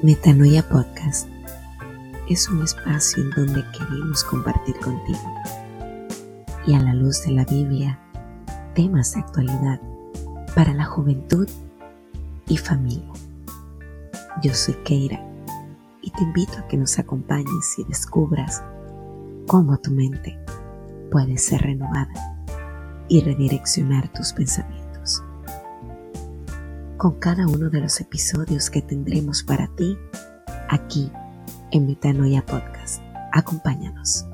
Metanoia Podcast es un espacio en donde queremos compartir contigo y a la luz de la Biblia temas de actualidad para la juventud y familia. Yo soy Keira y te invito a que nos acompañes y descubras cómo tu mente puede ser renovada y redireccionar tus pensamientos con cada uno de los episodios que tendremos para ti aquí en Metanoia Podcast. Acompáñanos.